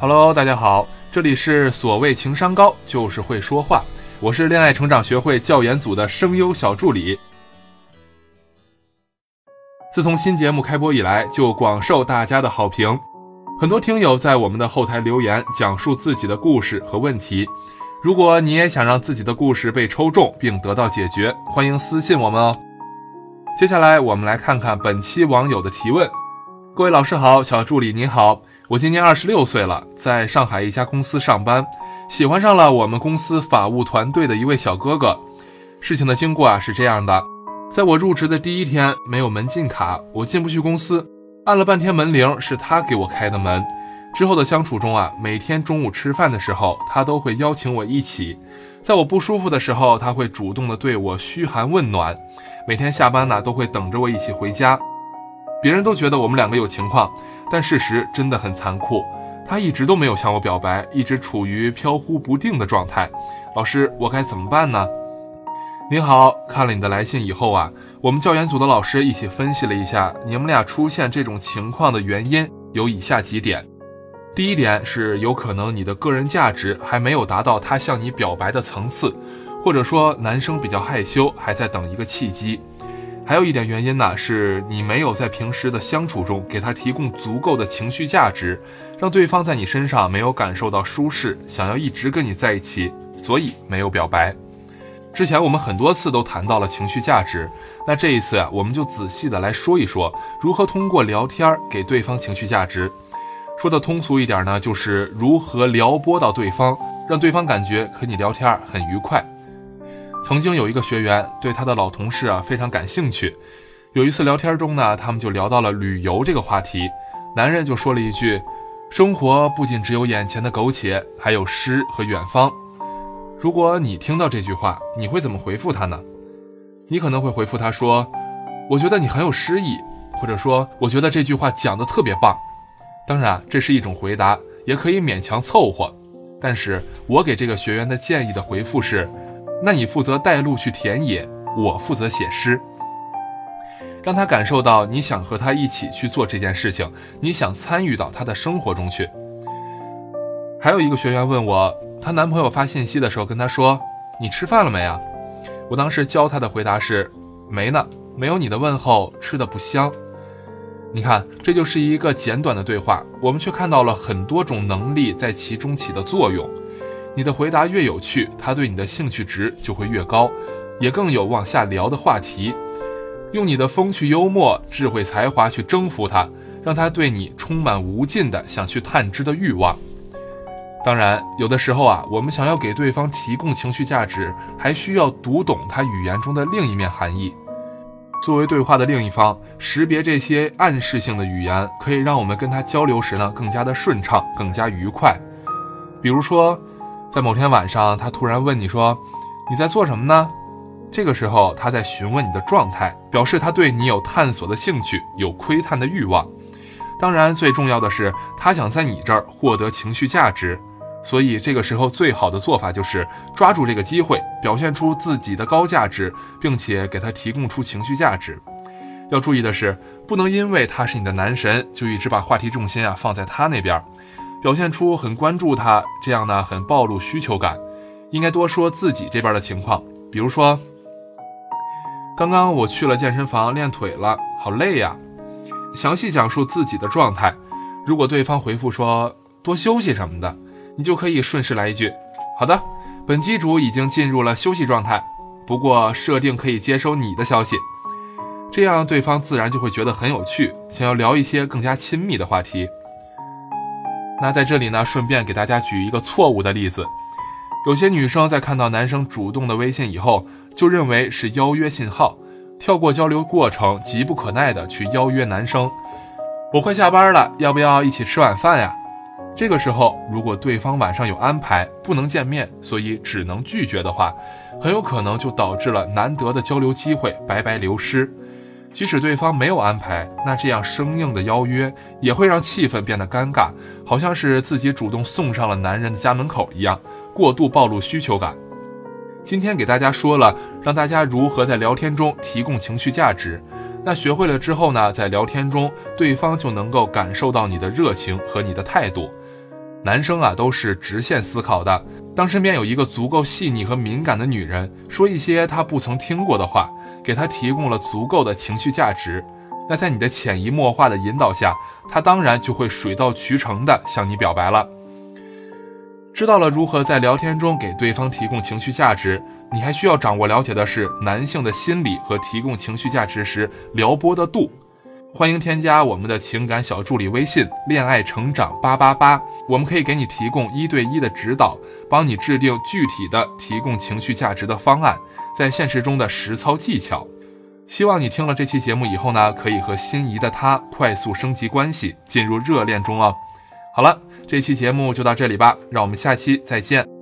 Hello，大家好，这里是所谓情商高就是会说话，我是恋爱成长学会教研组的声优小助理。自从新节目开播以来，就广受大家的好评，很多听友在我们的后台留言，讲述自己的故事和问题。如果你也想让自己的故事被抽中并得到解决，欢迎私信我们哦。接下来我们来看看本期网友的提问。各位老师好，小助理你好。我今年二十六岁了，在上海一家公司上班，喜欢上了我们公司法务团队的一位小哥哥。事情的经过啊是这样的，在我入职的第一天，没有门禁卡，我进不去公司，按了半天门铃，是他给我开的门。之后的相处中啊，每天中午吃饭的时候，他都会邀请我一起，在我不舒服的时候，他会主动的对我嘘寒问暖，每天下班呢都会等着我一起回家。别人都觉得我们两个有情况。但事实真的很残酷，他一直都没有向我表白，一直处于飘忽不定的状态。老师，我该怎么办呢？您好，看了你的来信以后啊，我们教研组的老师一起分析了一下你们俩出现这种情况的原因，有以下几点。第一点是有可能你的个人价值还没有达到他向你表白的层次，或者说男生比较害羞，还在等一个契机。还有一点原因呢，是你没有在平时的相处中给他提供足够的情绪价值，让对方在你身上没有感受到舒适，想要一直跟你在一起，所以没有表白。之前我们很多次都谈到了情绪价值，那这一次啊，我们就仔细的来说一说，如何通过聊天给对方情绪价值。说的通俗一点呢，就是如何撩拨到对方，让对方感觉和你聊天很愉快。曾经有一个学员对他的老同事啊非常感兴趣，有一次聊天中呢，他们就聊到了旅游这个话题，男人就说了一句：“生活不仅只有眼前的苟且，还有诗和远方。”如果你听到这句话，你会怎么回复他呢？你可能会回复他说：“我觉得你很有诗意，或者说我觉得这句话讲的特别棒。”当然，这是一种回答，也可以勉强凑合。但是我给这个学员的建议的回复是。那你负责带路去田野，我负责写诗，让他感受到你想和他一起去做这件事情，你想参与到他的生活中去。还有一个学员问我，她男朋友发信息的时候跟她说：“你吃饭了没啊？”我当时教她的回答是：“没呢，没有你的问候，吃的不香。”你看，这就是一个简短的对话，我们却看到了很多种能力在其中起的作用。你的回答越有趣，他对你的兴趣值就会越高，也更有往下聊的话题。用你的风趣幽默、智慧才华去征服他，让他对你充满无尽的想去探知的欲望。当然，有的时候啊，我们想要给对方提供情绪价值，还需要读懂他语言中的另一面含义。作为对话的另一方，识别这些暗示性的语言，可以让我们跟他交流时呢更加的顺畅，更加愉快。比如说。在某天晚上，他突然问你说：“你在做什么呢？”这个时候，他在询问你的状态，表示他对你有探索的兴趣，有窥探的欲望。当然，最重要的是，他想在你这儿获得情绪价值。所以，这个时候最好的做法就是抓住这个机会，表现出自己的高价值，并且给他提供出情绪价值。要注意的是，不能因为他是你的男神，就一直把话题重心啊放在他那边。表现出很关注他，这样呢很暴露需求感，应该多说自己这边的情况，比如说，刚刚我去了健身房练腿了，好累呀，详细讲述自己的状态。如果对方回复说多休息什么的，你就可以顺势来一句，好的，本机主已经进入了休息状态，不过设定可以接收你的消息，这样对方自然就会觉得很有趣，想要聊一些更加亲密的话题。那在这里呢，顺便给大家举一个错误的例子：有些女生在看到男生主动的微信以后，就认为是邀约信号，跳过交流过程，急不可耐的去邀约男生。我快下班了，要不要一起吃晚饭呀？这个时候，如果对方晚上有安排，不能见面，所以只能拒绝的话，很有可能就导致了难得的交流机会白白流失。即使对方没有安排，那这样生硬的邀约也会让气氛变得尴尬，好像是自己主动送上了男人的家门口一样，过度暴露需求感。今天给大家说了，让大家如何在聊天中提供情绪价值。那学会了之后呢，在聊天中，对方就能够感受到你的热情和你的态度。男生啊都是直线思考的。当身边有一个足够细腻和敏感的女人，说一些他不曾听过的话，给他提供了足够的情绪价值，那在你的潜移默化的引导下，他当然就会水到渠成的向你表白了。知道了如何在聊天中给对方提供情绪价值，你还需要掌握了解的是男性的心理和提供情绪价值时撩拨的度。欢迎添加我们的情感小助理微信“恋爱成长八八八”，我们可以给你提供一对一的指导，帮你制定具体的提供情绪价值的方案，在现实中的实操技巧。希望你听了这期节目以后呢，可以和心仪的他快速升级关系，进入热恋中哦。好了，这期节目就到这里吧，让我们下期再见。